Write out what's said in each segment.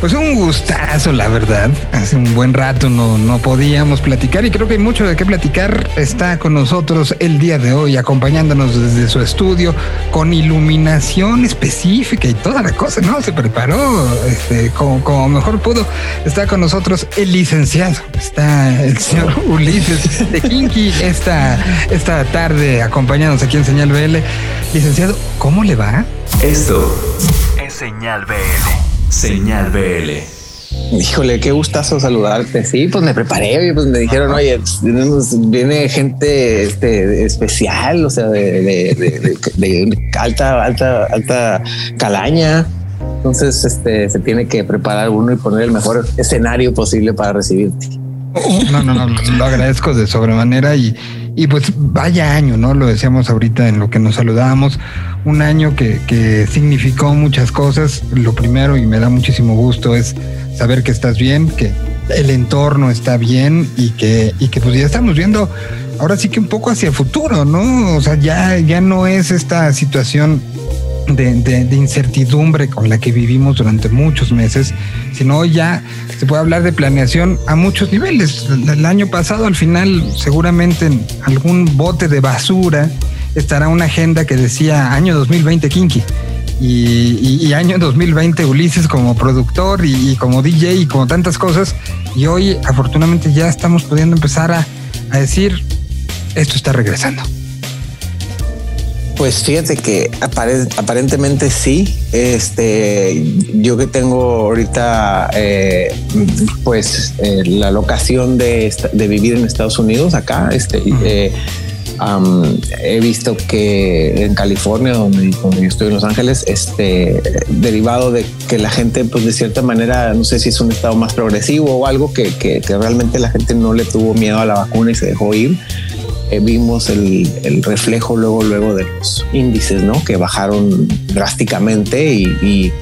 Pues un gustazo, la verdad. Hace un buen rato no, no podíamos platicar y creo que hay mucho de qué platicar. Está con nosotros el día de hoy, acompañándonos desde su estudio con iluminación específica y toda la cosa, ¿no? Se preparó este, como, como mejor pudo. Está con nosotros el licenciado. Está el señor Ulises de Kinky esta, esta tarde acompañándonos aquí en Señal BL. Licenciado, ¿cómo le va? Esto es Señal BL. Señal BL. Híjole, qué gustazo saludarte. Sí, pues me preparé, pues me dijeron, oye, viene gente este, especial, o sea, de, alta, alta, alta calaña. Entonces, este, se tiene que preparar uno y poner el mejor escenario posible para recibirte. No, no, no, lo agradezco de sobremanera y, y pues vaya año, ¿no? Lo decíamos ahorita en lo que nos saludábamos, un año que, que significó muchas cosas. Lo primero, y me da muchísimo gusto, es saber que estás bien, que el entorno está bien y que, y que pues ya estamos viendo ahora sí que un poco hacia el futuro, ¿no? O sea, ya, ya no es esta situación de, incertidumbre con la que vivimos durante muchos meses, sino ya se puede hablar de planeación a muchos niveles. El año pasado, al final, seguramente en algún bote de basura estará una agenda que decía año 2020 Kinky. Y, año 2020 Ulises como productor y, como DJ y como tantas cosas. Y hoy afortunadamente ya estamos pudiendo empezar a, a decir, esto está regresando. Pues fíjate que aparentemente sí. Este, yo que tengo ahorita, eh, pues eh, la locación de, vivir en Estados Unidos acá, este, eh, he visto que en California, donde, yo estoy en Los Ángeles, este, derivado de que la gente, pues de cierta manera, no sé si es un estado más progresivo o algo que, que realmente la gente no le tuvo miedo a la vacuna y se dejó ir eh, vimos el, reflejo luego, luego de los índices, ¿no? Que bajaron drásticamente y,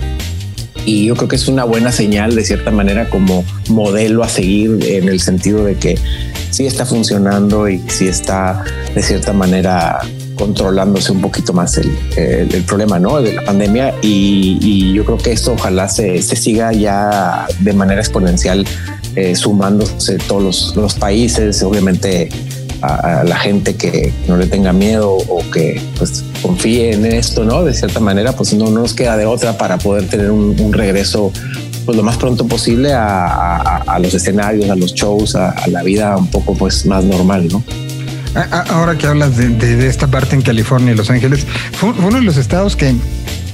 yo creo que es una buena señal de cierta manera como modelo a seguir en el sentido de que sí está funcionando y sí está de cierta manera controlándose un poquito más el, problema ¿no? de la pandemia y, yo creo que esto ojalá se, siga ya de manera exponencial eh, sumándose todos los, los países, obviamente a, la gente que no le tenga miedo o que pues confíe en esto, ¿no? De cierta manera, pues no, nos queda de otra para poder tener un, regreso pues lo más pronto posible a, los escenarios, a los shows, a, la vida un poco pues más normal, ¿no? Ahora que hablas de, esta parte en California Los Ángeles, fue, uno de los estados que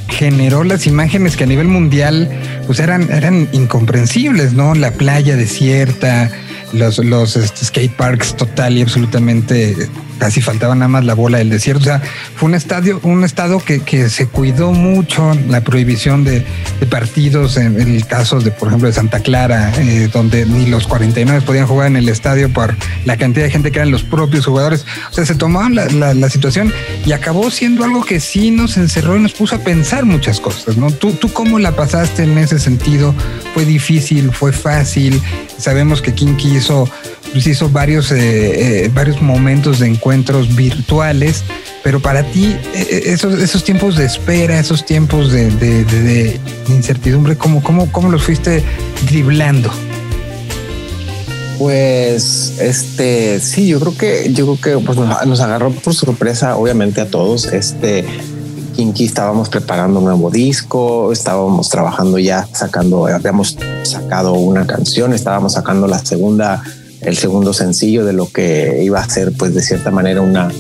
generó las imágenes que a nivel mundial pues eran, eran incomprensibles, ¿no? La playa desierta, los, los este, skate parks total y absolutamente casi faltaba nada más la bola del desierto. O sea, fue un estadio, un estado que, que se cuidó mucho la prohibición de, partidos en, el caso de, por ejemplo, de Santa Clara, eh, donde ni los 49 podían jugar en el estadio por la cantidad de gente que eran los propios jugadores. O sea, se tomaban la, la, situación y acabó siendo algo que sí nos encerró y nos puso a pensar muchas cosas, ¿no? ¿Tú, tú cómo la pasaste en ese sentido? ¿Fue difícil? ¿Fue fácil? Sabemos que Kinky hizo pues hizo varios, eh, eh, varios momentos de encuentros virtuales, pero para ti eh, esos, esos tiempos de espera, esos tiempos de, incertidumbre, ¿cómo, cómo, ¿cómo los fuiste driblando? Pues este sí, yo creo que yo creo que pues, nos, agarró por sorpresa, obviamente a todos. Este Kinky estábamos preparando un nuevo disco, estábamos trabajando ya sacando, habíamos sacado una canción, estábamos sacando la segunda el segundo sencillo de lo que iba a ser, pues de cierta manera, una,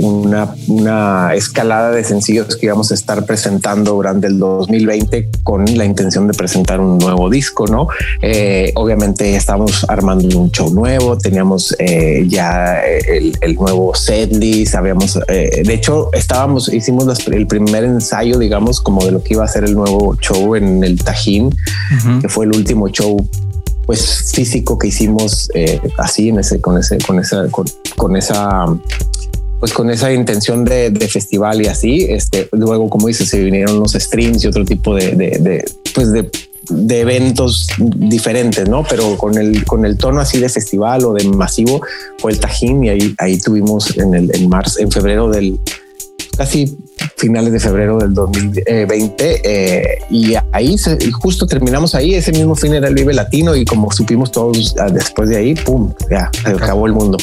una, una, escalada de sencillos que íbamos a estar presentando durante el 2020 con la intención de presentar un nuevo disco, ¿no? Eh, obviamente estábamos armando un show nuevo, teníamos eh, ya el, el, nuevo setlist, habíamos, eh, de hecho, estábamos, hicimos el primer ensayo, digamos, como de lo que iba a ser el nuevo show en el Tajín, que fue el último show pues físico que hicimos eh, así en ese con ese con esa con, esa pues con esa intención de, festival y así este luego como dices se vinieron los streams y otro tipo de, de, pues de, eventos diferentes no pero con el con el tono así de festival o de masivo fue el Tajín y ahí ahí tuvimos en el en marzo en febrero del casi finales de febrero del 2020 eh, y ahí justo terminamos ahí ese mismo fin era el Vive Latino y como supimos todos ah, después de ahí pum ya se acabó. el mundo.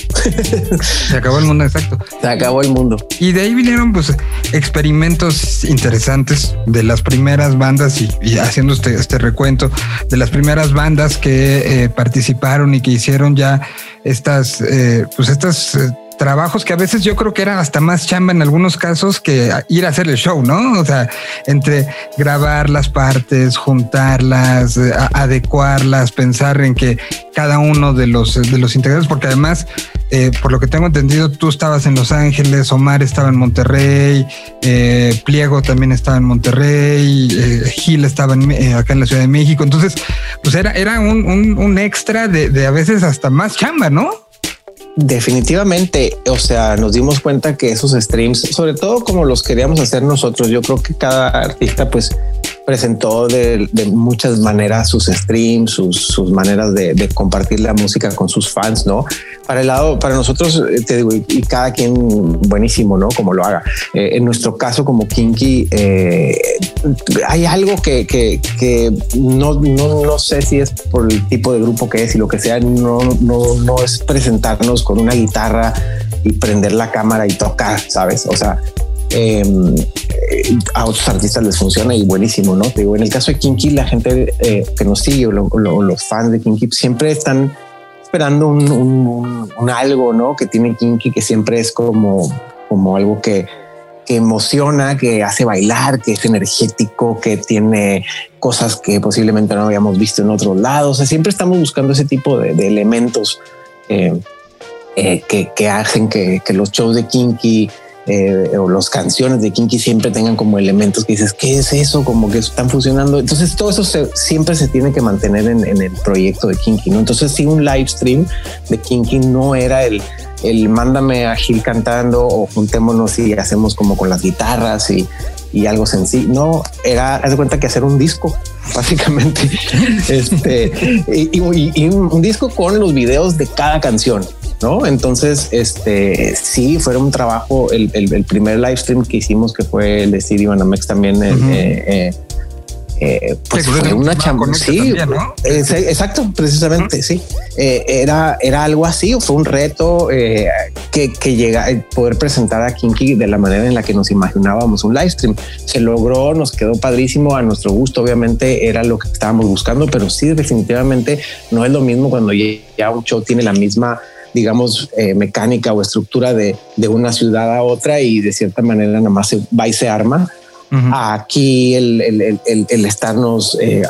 Se acabó el mundo exacto. Se acabó el mundo. Y de ahí vinieron pues experimentos interesantes de las primeras bandas y, haciendo este, este, recuento de las primeras bandas que eh, participaron y que hicieron ya estas eh, pues estas trabajos que a veces yo creo que eran hasta más chamba en algunos casos que ir a hacer el show, ¿no? O sea, entre grabar las partes, juntarlas, eh, adecuarlas, pensar en que cada uno de los, de los integrantes, porque además, eh, por lo que tengo entendido, tú estabas en Los Ángeles, Omar estaba en Monterrey, eh, Pliego también estaba en Monterrey, Gil estaba acá en la Ciudad de México. Entonces, pues era, era un, un extra de a veces hasta más chamba, ¿no? Definitivamente, o sea, nos dimos cuenta que esos streams, sobre todo como los queríamos hacer nosotros, yo creo que cada artista pues presentó de, muchas maneras sus streams, sus, maneras de, compartir la música con sus fans, ¿no? Para el lado, para nosotros, eh, te digo, y, cada quien buenísimo, ¿no? Como lo haga. Eh, en nuestro caso, como Kinky, eh, hay algo que, que, no, no, no, sé si es por el tipo de grupo que es y lo que sea, no, no, no es presentarnos con una guitarra y prender la cámara y tocar, ¿sabes? O sea, Em, a otros artistas les funciona y buenísimo, ¿no? digo, en el caso de Kinky, la gente eh, que nos sigue o, los fans de Kinky siempre están esperando un, algo, ¿no? Que tiene Kinky, que siempre es como, como algo que, emociona, que hace bailar, que es energético, que tiene cosas que posiblemente no habíamos visto en otros lados. siempre estamos buscando ese tipo de, elementos eh, eh, que, hacen que, que, los shows de Kinky eh, o las canciones de Kinky siempre tengan como elementos que dices, ¿qué es eso? Como que están funcionando. Entonces todo eso siempre se tiene que mantener en, el proyecto de Kinky, ¿no? Entonces si un live stream de Kinky no era el, el mándame a Gil cantando o juntémonos y hacemos como con las guitarras y, y algo sencillo. No, era, haz de cuenta que hacer un disco, básicamente. este, y, un disco con los videos de cada canción. ¿No? Entonces, este sí, fue un trabajo, el, el, primer live stream que hicimos, que fue el de CD Banamex también, eh, eh, eh, pues fue una chamba. Sí, exacto, precisamente. Sí, era, era algo así, fue un reto que, que llega poder presentar a Kinky de la manera en la que nos imaginábamos un live stream. Se logró, nos quedó padrísimo a nuestro gusto. Obviamente era lo que estábamos buscando, pero sí, definitivamente no es lo mismo cuando ya un show tiene la misma digamos, eh, mecánica o estructura de, de, una ciudad a otra y de cierta manera nada más se va y se arma. Aquí el, el, el, el estarnos eh,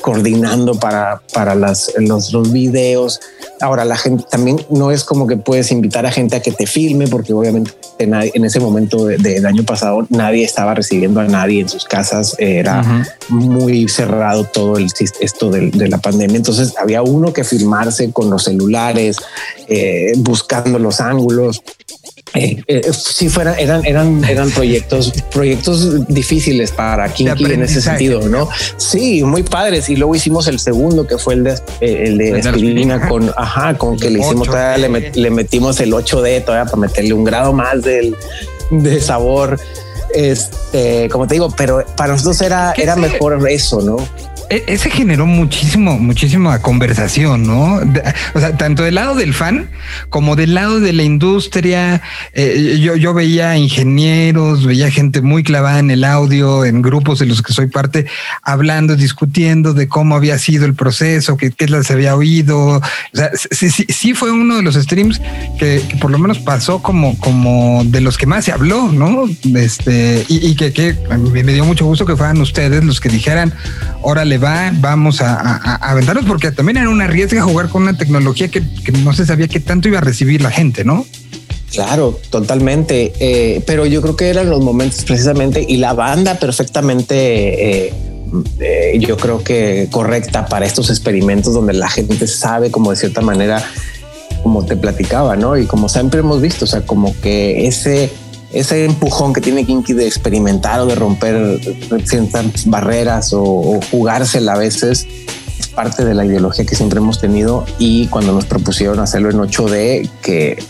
coordinando para, para las, los, los, videos. Ahora, la gente también no es como que puedes invitar a gente a que te filme, porque obviamente en, ese momento del año pasado nadie estaba recibiendo a nadie en sus casas. Era muy cerrado todo el, esto de, de, la pandemia. Entonces había uno que filmarse con los celulares, eh, buscando los ángulos. Eh, eh, si fueran, eran, eran, eran proyectos, proyectos difíciles para Kinky en ese sentido, ¿no? Sí, muy padres. Y luego hicimos el segundo, que fue el de, eh, el de aspirina con, ajá, con que le hicimos todavía, le, metimos el 8D todavía para meterle un grado más del, de sabor. Este, como te digo, pero para nosotros era, era mejor eso, ¿no? E, ese generó muchísimo, muchísima conversación, ¿no? O sea, tanto del lado del fan como del lado de la industria. Eh, yo, yo veía ingenieros, veía gente muy clavada en el audio, en grupos de los que soy parte, hablando, discutiendo de cómo había sido el proceso, qué, qué se había oído. O sea, sí, sí, sí, fue uno de los streams que, por lo menos pasó como, como de los que más se habló, ¿no? Este, y, que, que me dio mucho gusto que fueran ustedes los que dijeran, órale, va, vamos a, aventarnos, porque también era una riesga jugar con una tecnología que, no se sabía qué tanto iba a recibir la gente, ¿no? Claro, totalmente. Eh, pero yo creo que eran los momentos precisamente y la banda perfectamente, eh, eh, yo creo que correcta para estos experimentos donde la gente sabe como de cierta manera, como te platicaba, ¿no? Y como siempre hemos visto, o sea, como que ese ese empujón que tiene Kinky de experimentar o de romper ciertas barreras o, jugársela a veces es parte de la ideología que siempre hemos tenido y cuando nos propusieron hacerlo en 8D que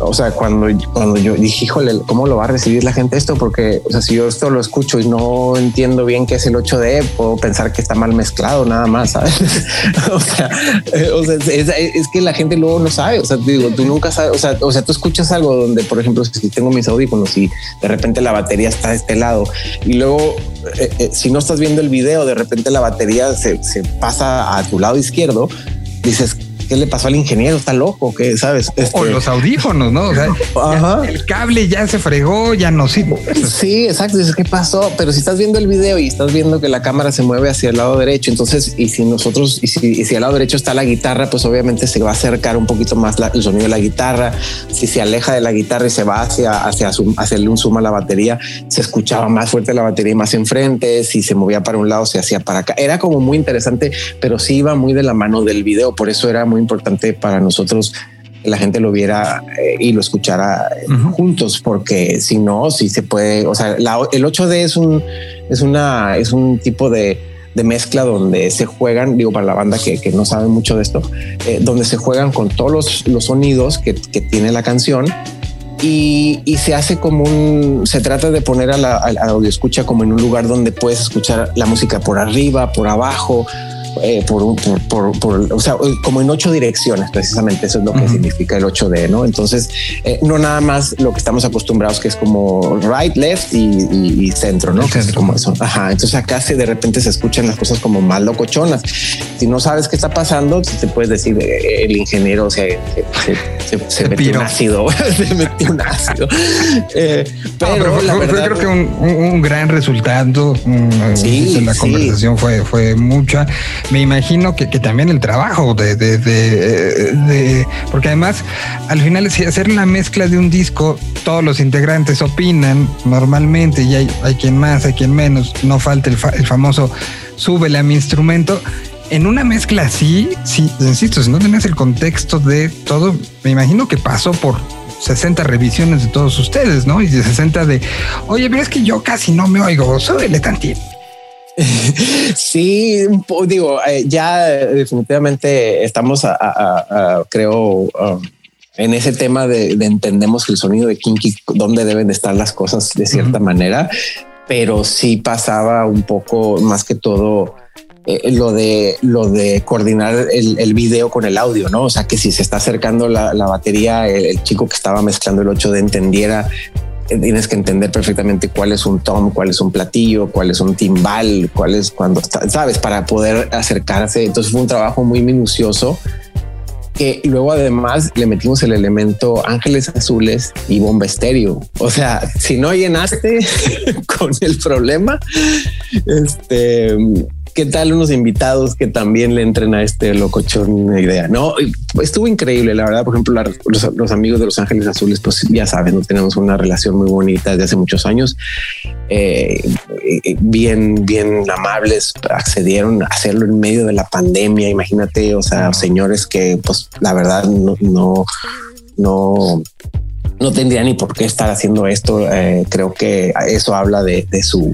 o sea, cuando, cuando yo dije, híjole, ¿cómo lo va a recibir la gente esto? Porque, o sea, si yo esto lo escucho y no entiendo bien qué es el 8D, puedo pensar que está mal mezclado nada más, ¿sabes? o sea, eh, o sea es, que la gente luego no sabe, o sea, digo, tú nunca sabes, o sea, o sea, tú escuchas algo donde, por ejemplo, si tengo mis audífonos y de repente la batería está de este lado y luego, eh, eh, si no estás viendo el video, de repente la batería se, se pasa a tu lado izquierdo, dices, ¿qué le pasó al ingeniero? Está loco, que sabes? O este, los audífonos, ¿no? O sea, el cable ya se fregó, ya no sirve. Sí, exacto. Dices, ¿qué pasó? Pero si estás viendo el video y estás viendo que la cámara se mueve hacia el lado derecho, entonces, y si nosotros, y si, si al lado derecho está la guitarra, pues obviamente se va a acercar un poquito más el sonido de la guitarra. Si se aleja de la guitarra y se va hacia, hacia, hacia un zoom a la batería, se escuchaba más fuerte la batería y más enfrente. Si se movía para un lado, se hacía para acá. Era como muy interesante, pero sí iba muy de la mano del video. Por eso era muy importante para nosotros que la gente lo viera eh, y lo escuchara eh, juntos, porque si no, si se puede, o sea, el 8D es un, es una, es un tipo de, de mezcla donde se juegan, digo, para la banda que, que no sabe mucho de esto, eh, donde se juegan con todos los, los sonidos que, que, tiene la canción y, y, se hace como un, se trata de poner a la, audio escucha como en un lugar donde puedes escuchar la música por arriba, por abajo, eh, por, por, por, o sea, como en ocho direcciones, precisamente eso es lo que significa el 8D, ¿no? Entonces, eh, no nada más lo que estamos acostumbrados, que es como right, left y, centro, ¿no? Es como eso. Ajá. Entonces acá se de repente se escuchan las cosas como más locochonas. Si no sabes qué está pasando, te puedes decir eh, el ingeniero se, se, metió un ácido, se metió un ácido. pero, la verdad, creo que un, gran resultado. Sí, la conversación fue, fue mucha me imagino que, también el trabajo de, de, porque además al final si hacer la mezcla de un disco, todos los integrantes opinan normalmente y hay, hay quien más, hay quien menos, no falta el, famoso súbele a mi instrumento. En una mezcla así, sí, insisto, si no tenías el contexto de todo, me imagino que pasó por 60 revisiones de todos ustedes, ¿no? Y de 60 de, oye, pero es que yo casi no me oigo, súbele tantito. sí, digo, eh, ya definitivamente estamos, a, creo, um, en ese tema de, entendemos el sonido de Kinky, dónde deben de estar las cosas de cierta manera, pero sí pasaba un poco más que todo. Eh, lo de lo de coordinar el, video con el audio, no? O sea, que si se está acercando la, batería, el, chico que estaba mezclando el 8 de entendiera tienes que entender perfectamente cuál es un tom, cuál es un platillo, cuál es un timbal, cuál es cuando sabes, para poder acercarse. Entonces fue un trabajo muy minucioso que luego además le metimos el elemento ángeles azules y bomba estéreo. O sea, si no llenaste con el problema, este ¿Qué tal unos invitados que también le entren a este locochón idea? No, estuvo increíble, la verdad. Por ejemplo, los, amigos de Los Ángeles Azules, pues ya saben, tenemos una relación muy bonita desde hace muchos años. Eh, bien, bien amables, accedieron a hacerlo en medio de la pandemia. Imagínate, o sea, señores que, pues, la verdad, no, no, no no tendría ni por qué estar haciendo esto. Eh, creo que eso habla de, de, su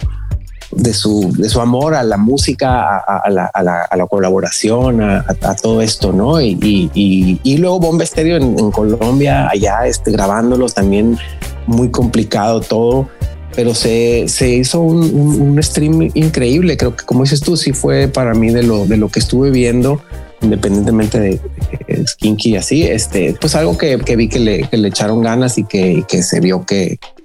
de su, de su amor a la música, a, la, a la, a la, colaboración, a, todo esto, ¿no? Y, y, y, luego Bomba Estéreo en, Colombia, allá este, grabándolos también muy complicado todo, pero se, se hizo un, un, stream increíble. Creo que, como dices tú, sí fue para mí de lo, de lo que estuve viendo independientemente de, de Skinky y así, este, pues algo que, que vi que le, que le, echaron ganas y que, que se vio que, que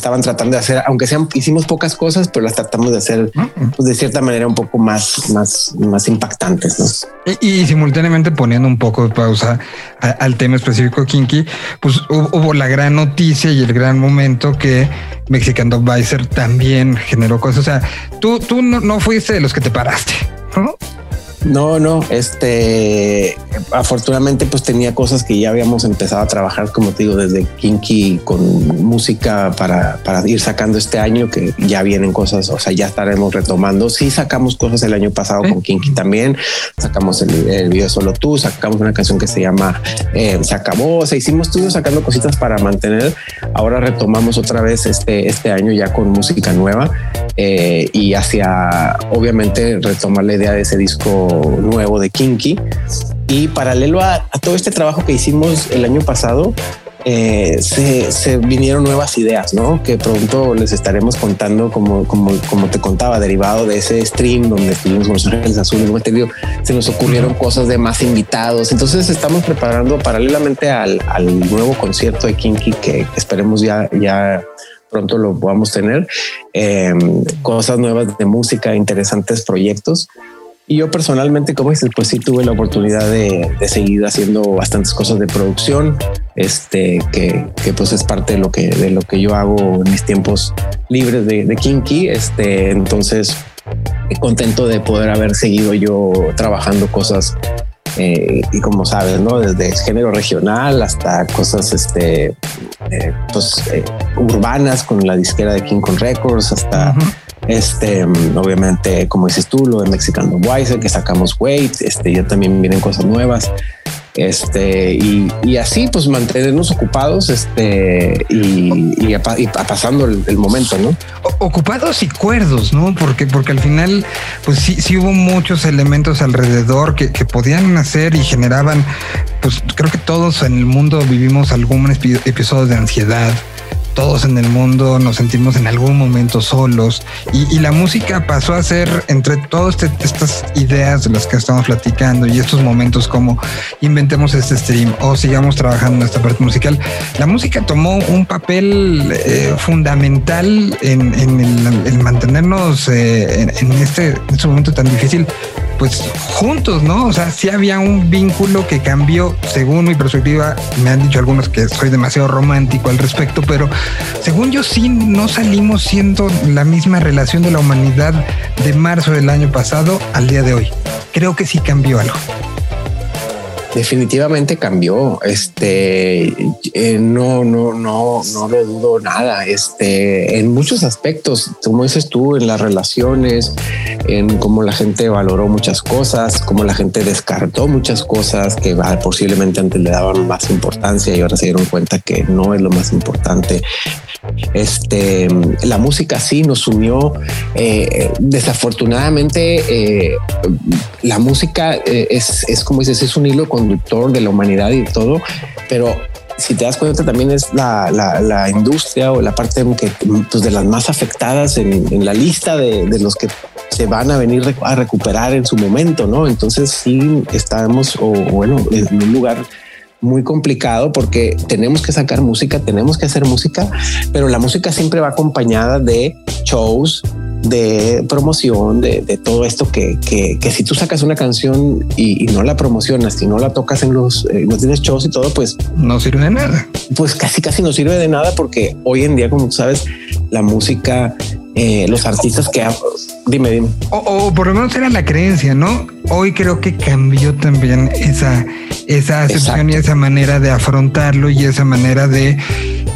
estaban tratando de hacer, aunque sean, hicimos pocas cosas, pero las tratamos de hacer pues, de cierta manera un poco más, más, más impactantes. Y, simultáneamente poniendo un poco de pausa al tema específico Kinky, pues hubo, la gran noticia y el gran momento que Mexican Advisor también generó cosas. O sea, tú, tú no, no fuiste de los que te paraste, ¿no? No, no, este, afortunadamente pues tenía cosas que ya habíamos empezado a trabajar, como te digo, desde Kinky con música para, para ir sacando este año, que ya vienen cosas, o sea, ya estaremos retomando. Sí sacamos cosas el año pasado con Kinky también, sacamos el, video Solo Tú, sacamos una canción que se llama eh, Se Acabó, o sea, hicimos estudios sacando cositas para mantener. Ahora retomamos otra vez este, este año ya con música nueva eh, y hacia, obviamente, retomar la idea de ese disco nuevo de Kinky. Y paralelo a, todo este trabajo que hicimos el año pasado, eh, se, vinieron nuevas ideas, ¿no? Que pronto les estaremos contando, como, como, como te contaba, derivado de ese stream donde estuvimos con Los Ángeles Azules, se nos ocurrieron cosas de más invitados. Entonces estamos preparando paralelamente al, al nuevo concierto de Kinky que esperemos ya, ya pronto lo podamos tener, eh, cosas nuevas de música, interesantes proyectos. Y yo personalmente, como dices, pues sí tuve la oportunidad de, seguir haciendo bastantes cosas de producción, este, que, que, pues es parte de lo que, de lo que yo hago en mis tiempos libres de, de Kinky. Este, entonces, contento de poder haber seguido yo trabajando cosas eh, y como sabes, ¿no? Desde género regional hasta cosas este, eh, pues, eh, urbanas con la disquera de King Kong Records, hasta este, obviamente, como dices tú, lo de Mexican Wise, que sacamos Wait, este, ya también vienen cosas nuevas. Este, y, así pues mantenernos ocupados este, y, pasando el, momento, ¿no? Ocupados y cuerdos, ¿no? Porque, porque al final, pues sí, sí hubo muchos elementos alrededor que, que podían hacer y generaban, pues creo que todos en el mundo vivimos algún episodio de ansiedad, todos en el mundo nos sentimos en algún momento solos y, la música pasó a ser entre todas este, estas ideas de las que estamos platicando y estos momentos como inventemos este stream o sigamos trabajando en esta parte musical, la música tomó un papel eh, fundamental en, el, mantenernos eh, en, este, en este momento tan difícil pues juntos, ¿no? O sea, sí había un vínculo que cambió, según mi perspectiva, me han dicho algunos que soy demasiado romántico al respecto, pero según yo sí no salimos siendo la misma relación de la humanidad de marzo del año pasado al día de hoy. Creo que sí cambió algo. Definitivamente cambió. Este eh, no, no, no, no lo dudo nada. Este en muchos aspectos, como dices tú, en las relaciones, en cómo la gente valoró muchas cosas, cómo la gente descartó muchas cosas que posiblemente antes le daban más importancia y ahora se dieron cuenta que no es lo más importante. Este, la música sí nos unió. Eh, desafortunadamente, eh, la música eh, es, es, como dices, es un hilo conductor de la humanidad y todo, pero si te das cuenta también es la, la, industria o la parte pues, de las más afectadas en, en la lista de, de, los que se van a venir a recuperar en su momento, ¿no? Entonces sí estamos, o bueno, en un lugar muy complicado porque tenemos que sacar música, tenemos que hacer música, pero la música siempre va acompañada de shows, de promoción, de, todo esto que, que, si tú sacas una canción y, no la promocionas, y no la tocas en los, eh, no tienes shows y todo, pues no sirve de nada. Pues casi, casi no sirve de nada porque hoy en día, como tú sabes, la música, eh, los artistas que... Dime, dime. O, por lo menos era la creencia, ¿no? Hoy creo que cambió también esa, esa acepción y esa manera de afrontarlo y esa manera de,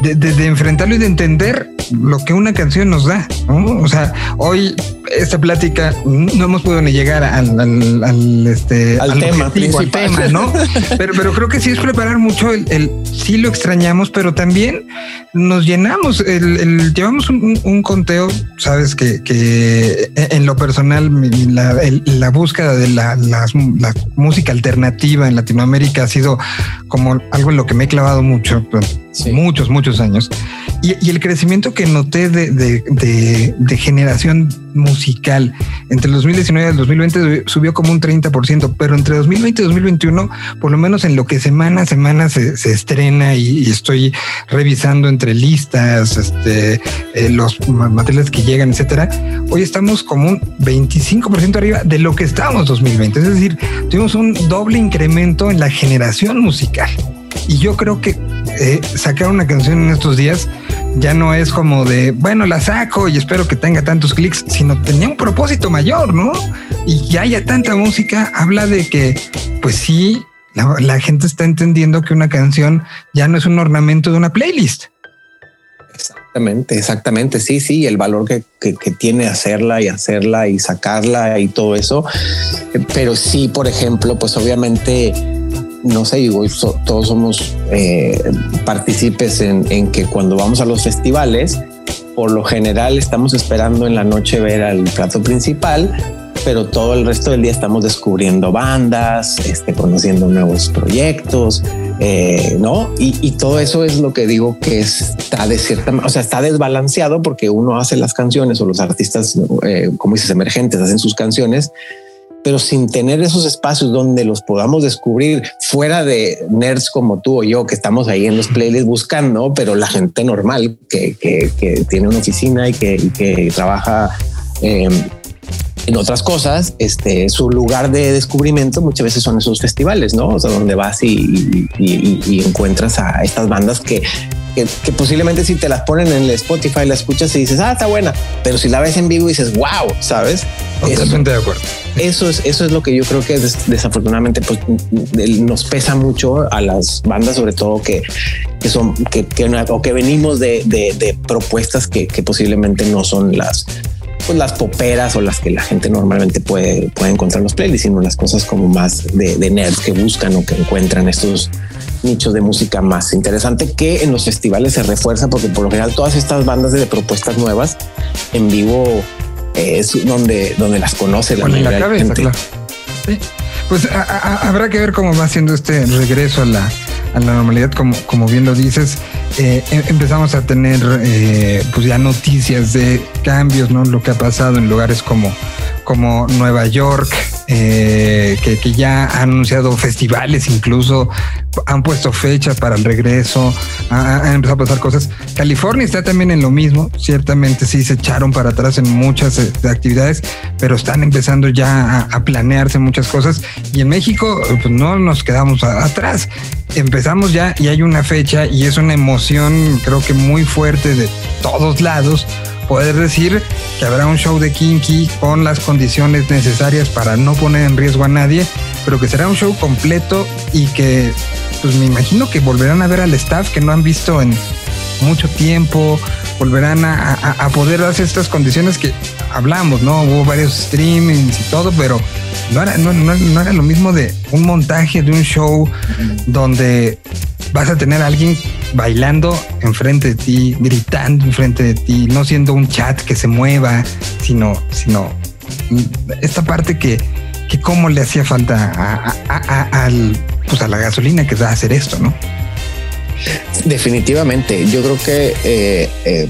de enfrentarlo y de entender lo que una canción nos da. O sea, hoy esta plática no hemos podido ni llegar al, al, este, al, tema, tema, ¿no? pero, pero creo que sí es preparar mucho el, el sí lo extrañamos, pero también nos llenamos, el, llevamos un, conteo, sabes que, que en lo personal la, la búsqueda de la, la, música alternativa en Latinoamérica ha sido como algo en lo que me he clavado mucho, pues, muchos, muchos años. Y, el crecimiento que noté de, de, de, generación musical entre el 2019 y el 2020 subió como un 30%, pero entre 2020 y 2021, por lo menos en lo que semana a semana se, se estrena y, estoy revisando entre listas, este, eh, los materiales que llegan, etcétera, hoy estamos como un 25% arriba de lo que estábamos 2020. Es decir, tuvimos un doble incremento en la generación musical. Y yo creo que eh, sacar una canción en estos días ya no es como de, bueno, la saco y espero que tenga tantos clics, sino tenía un propósito mayor, ¿no? Y ya haya tanta música, habla de que, pues sí, la, gente está entendiendo que una canción ya no es un ornamento de una playlist. Exactamente, exactamente. Sí, sí, el valor que, que, tiene hacerla y hacerla y sacarla y todo eso. Pero sí, por ejemplo, pues obviamente no sé, digo, todos somos eh, partícipes en, que cuando vamos a los festivales, por lo general estamos esperando en la noche ver al plato principal, pero todo el resto del día estamos descubriendo bandas, este, conociendo nuevos proyectos, eh, ¿no? Y, todo eso es lo que digo que está de cierta, o sea, está desbalanceado porque uno hace las canciones o los artistas, eh, como dices, emergentes, hacen sus canciones, pero sin tener esos espacios donde los podamos descubrir fuera de nerds como tú o yo, que estamos ahí en los playlists buscando, pero la gente normal que, que, tiene una oficina y que, y que trabaja eh, en otras cosas, este, su lugar de descubrimiento muchas veces son esos festivales, ¿no? O sea, donde vas y, encuentras a estas bandas que, que, posiblemente si te las ponen en el Spotify, la escuchas y dices, ah, está buena, pero si la ves en vivo dices, wow, ¿sabes? Totalmente de acuerdo. Eso es, eso es lo que yo creo que desafortunadamente pues, nos pesa mucho a las bandas, sobre todo que, que son, que, o que venimos de, de propuestas que, que posiblemente no son las pues las poperas o las que la gente normalmente puede, puede encontrar en los playlists, sino las cosas como más de, de nerds que buscan o que encuentran estos nichos de música más interesante que en los festivales se refuerza porque por lo general todas estas bandas de propuestas nuevas en vivo es donde, donde las conoce la, la cabeza, claro. Pues habrá que ver cómo va siendo este regreso a la, a la normalidad, como, como bien lo dices. Eh, em, empezamos a tener eh, pues ya noticias de cambios, ¿no? Lo que ha pasado en lugares como, como Nueva York, eh, que, ya han anunciado festivales, incluso han puesto fechas para el regreso, han empezado a pasar cosas. California está también en lo mismo, ciertamente sí se echaron para atrás en muchas actividades, pero están empezando ya a, planearse muchas cosas y en México pues no nos quedamos atrás. Empezamos ya y hay una fecha y es una emoción creo que muy fuerte de todos lados poder decir que habrá un show de Kinky con las condiciones necesarias para no poner en riesgo a nadie, pero que será un show completo y que pues me imagino que volverán a ver al staff que no han visto en mucho tiempo, volverán a, poder hacer estas condiciones que hablamos, ¿no? Hubo varios streamings y todo, pero no era, no, no era lo mismo de un montaje de un show donde vas a tener a alguien bailando enfrente de ti, gritando enfrente de ti, no siendo un chat que se mueva, sino, sino esta parte que, que cómo le hacía falta a, al, pues a la gasolina que va a hacer esto, ¿no? Definitivamente, yo creo que eh, eh,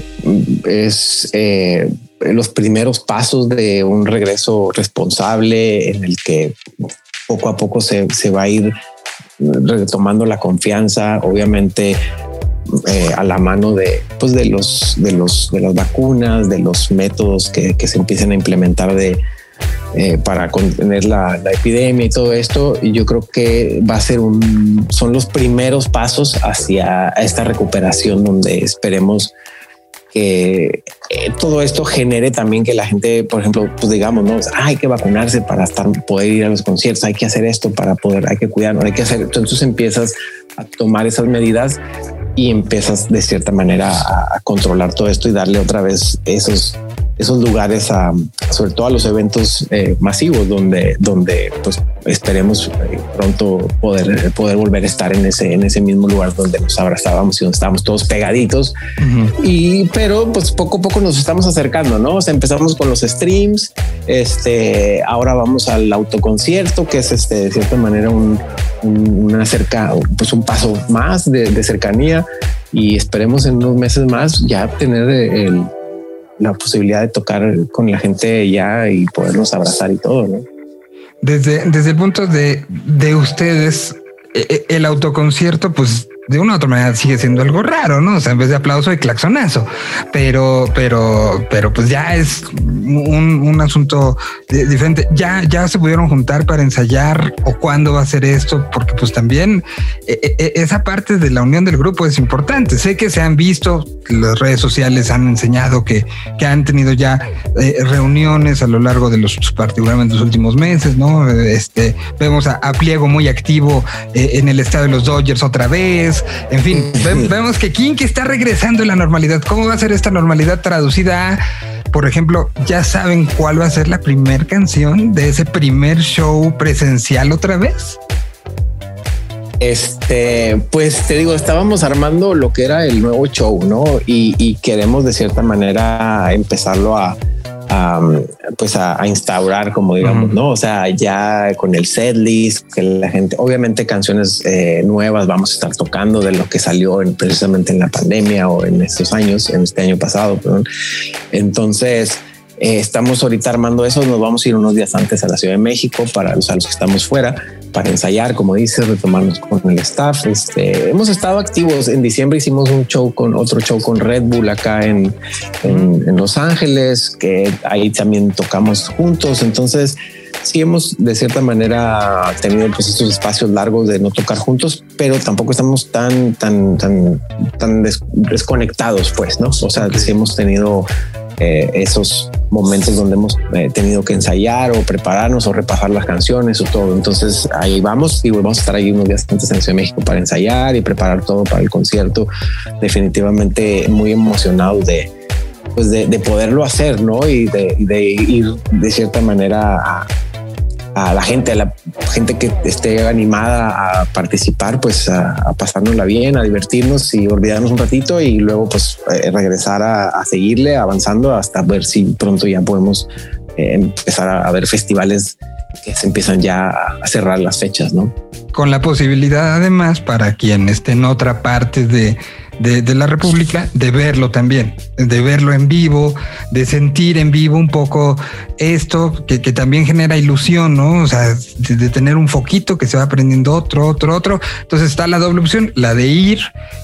es eh, los primeros pasos de un regreso responsable en el que poco a poco se, se va a ir retomando la confianza, obviamente a la mano de, pues de los de los de las vacunas, de los métodos que, que se empiecen a implementar de eh, para contener la, la, epidemia y todo esto. Y yo creo que va a ser un son los primeros pasos hacia esta recuperación donde esperemos que eh, todo esto genere también que la gente, por ejemplo, pues digamos, no hay que vacunarse para estar, poder ir a los conciertos, hay que hacer esto para poder, hay que cuidarnos, hay que hacer. Entonces empiezas a tomar esas medidas y empiezas de cierta manera a controlar todo esto y darle otra vez esos esos lugares, a, sobre todo a los eventos eh, masivos, donde, donde pues esperemos eh, pronto poder, poder volver a estar en ese, en ese mismo lugar donde nos abrazábamos y donde estábamos todos pegaditos. Y pero pues poco a poco nos estamos acercando, ¿no? O sea, empezamos con los streams, este, ahora vamos al autoconcierto, que es este, de cierta manera un, una cerca, pues un paso más de, de cercanía y esperemos en unos meses más ya tener el la posibilidad de tocar con la gente ya y podernos abrazar y todo, ¿no? Desde, desde el punto de, de ustedes, e, e, el autoconcierto, pues de una u otra manera sigue siendo algo raro, ¿no? O sea, en vez de aplauso y claxonazo, pero, pero, pero pues ya es un, un asunto diferente. Ya, ya se pudieron juntar para ensayar o cuándo va a ser esto, porque pues también e, esa parte de la unión del grupo es importante. Sé que se han visto, las redes sociales han enseñado que, que han tenido ya eh, reuniones a lo largo de los, particularmente los últimos meses, ¿no? Este, vemos a, Pliego muy activo eh, en el estado de los Dodgers otra vez en fin, vemos que Kinky está regresando a la normalidad. ¿Cómo va a ser esta normalidad traducida a, por ejemplo, ya saben cuál va a ser la primera canción de ese primer show presencial otra vez? Este, pues te digo, estábamos armando lo que era el nuevo show, ¿no? Y, queremos de cierta manera empezarlo a, pues a, instaurar, como digamos, ¿no? O sea, ya con el set list, que la gente, obviamente canciones eh, nuevas vamos a estar tocando de lo que salió precisamente en la pandemia o en estos años, en este año pasado, perdón. Entonces, eh, estamos ahorita armando eso, nos vamos a ir unos días antes a la Ciudad de México para los, los que estamos fuera, para ensayar, como dices, retomarnos con el staff. Este, hemos estado activos. En diciembre hicimos un show con otro show con Red Bull acá en, en, Los Ángeles, que ahí también tocamos juntos. Entonces, sí hemos de cierta manera tenido pues estos espacios largos de no tocar juntos, pero tampoco estamos tan, tan, tan, tan desconectados, pues, ¿no? O sea, sí hemos tenido eh, esos momentos donde hemos eh, tenido que ensayar o prepararnos o repasar las canciones o todo. Entonces ahí vamos y vamos a estar ahí unos días antes en Ciudad de México para ensayar y preparar todo para el concierto. Definitivamente muy emocionado de, pues de, poderlo hacer, ¿no? Y de, de ir de cierta manera a, a la gente, a la gente que esté animada a participar, pues a, a pasárnosla bien, a divertirnos y olvidarnos un ratito y luego pues eh, regresar a, seguirle avanzando hasta ver si pronto ya podemos eh, empezar a, a, ver festivales que se empiezan ya a cerrar las fechas, ¿no? Con la posibilidad además para quien esté en otra parte de de, la República, de verlo también, de verlo en vivo, de sentir en vivo un poco esto que, también genera ilusión, ¿no? O sea, de, tener un foquito que se va aprendiendo otro, otro, otro. Entonces está la doble opción, la de ir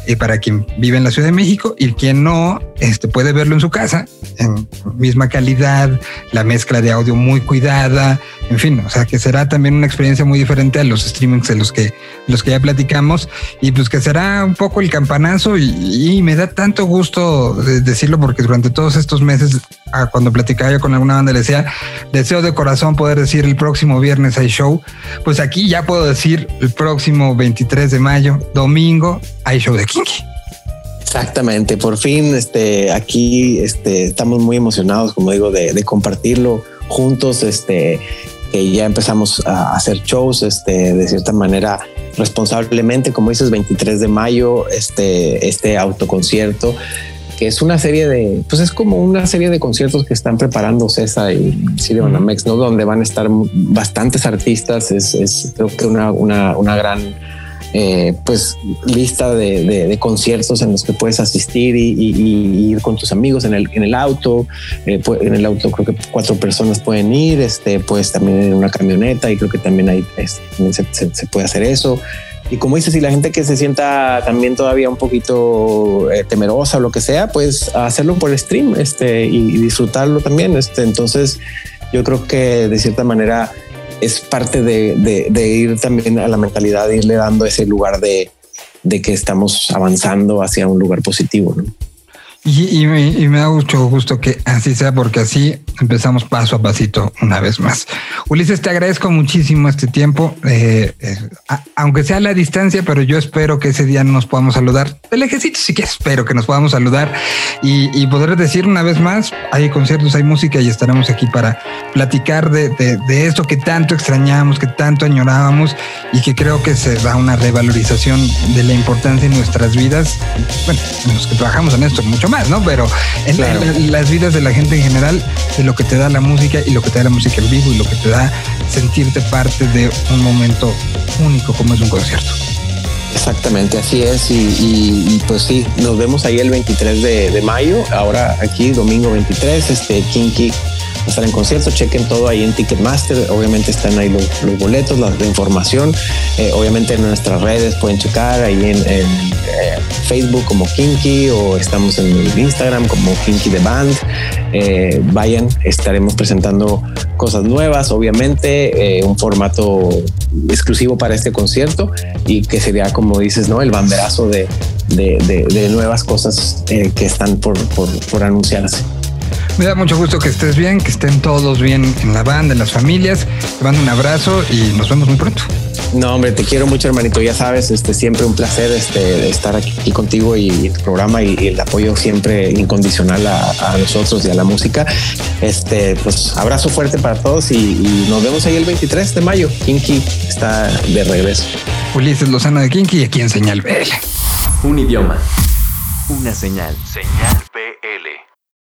eh, para quien vive en la Ciudad de México y quien no, este, puede verlo en su casa, en misma calidad, la mezcla de audio muy cuidada, en fin, o sea, que será también una experiencia muy diferente a los streamings de los que, los que ya platicamos y pues que será un poco el campanazo y, me da tanto gusto decirlo porque durante todos estos meses, ah, cuando platicaba yo con alguna banda, le decía, deseo de corazón poder decir el próximo viernes hay show. Pues aquí ya puedo decir el próximo 23 de mayo, domingo, hay show de Kinky. Exactamente, por fin, este, aquí, este, estamos muy emocionados, como digo, de, de compartirlo juntos, este, que ya empezamos a hacer shows, este, de cierta manera responsablemente, como dices, 23 de mayo, este, este autoconcierto, que es una serie de, pues es como una serie de conciertos que están preparando César y Sirio Banamex, ¿no? Donde van a estar bastantes artistas, es, es creo que una, una, una gran eh, pues lista de, conciertos en los que puedes asistir y, ir con tus amigos en el, en el auto. Eh, en el auto creo que cuatro personas pueden ir, este, pues también en una camioneta y creo que también ahí se, puede hacer eso. Y como dices, si la gente que se sienta también todavía un poquito eh, temerosa o lo que sea, pues hacerlo por stream este, y, y disfrutarlo también. Este, entonces, yo creo que de cierta manera es parte de, ir también a la mentalidad de irle dando ese lugar de, de que estamos avanzando hacia un lugar positivo. Y, me, da mucho gusto que así sea, porque así empezamos paso a pasito una vez más. Ulises, te agradezco muchísimo este tiempo, eh, eh, aunque sea a la distancia, pero yo espero que ese día nos podamos saludar. El ejército sí que espero que nos podamos saludar y, poder decir una vez más, hay conciertos, hay música y estaremos aquí para platicar de, de esto que tanto extrañamos, que tanto añorábamos y que creo que se da una revalorización de la importancia en nuestras vidas. Bueno, en los que trabajamos en esto mucho más, ¿no? Pero en, las vidas de la gente en general, de lo que te da la música y lo que te da la música en vivo y lo que te da sentirte parte de un momento único como es un concierto. Exactamente, así es. Y, pues sí, nos vemos ahí el 23 de, mayo. Ahora aquí, domingo 23, este Kinky estar en concierto. Chequen todo ahí en Ticketmaster. Obviamente están ahí los, boletos, la, información. Eh, obviamente en nuestras redes pueden checar ahí en, eh, Facebook como Kinky o estamos en Instagram como Kinky The Band. Eh, vayan, estaremos presentando cosas nuevas, obviamente, un formato exclusivo para este concierto y que sería, como dices, ¿no? El banderazo de, de, nuevas cosas que están por, por, por anunciarse. Me da mucho gusto que estés bien, que estén todos bien en la banda, en las familias. Te mando un abrazo y nos vemos muy pronto. No, hombre, te quiero mucho, hermanito. Ya sabes, este siempre un placer este, estar aquí, contigo y, tu programa y, el apoyo siempre incondicional a, nosotros y a la música. Este, pues abrazo fuerte para todos y, nos vemos ahí el 23 de mayo. Kinky está de regreso. Ulises Lozano de Kinky aquí en Señal BL. Un idioma. Una señal. Señal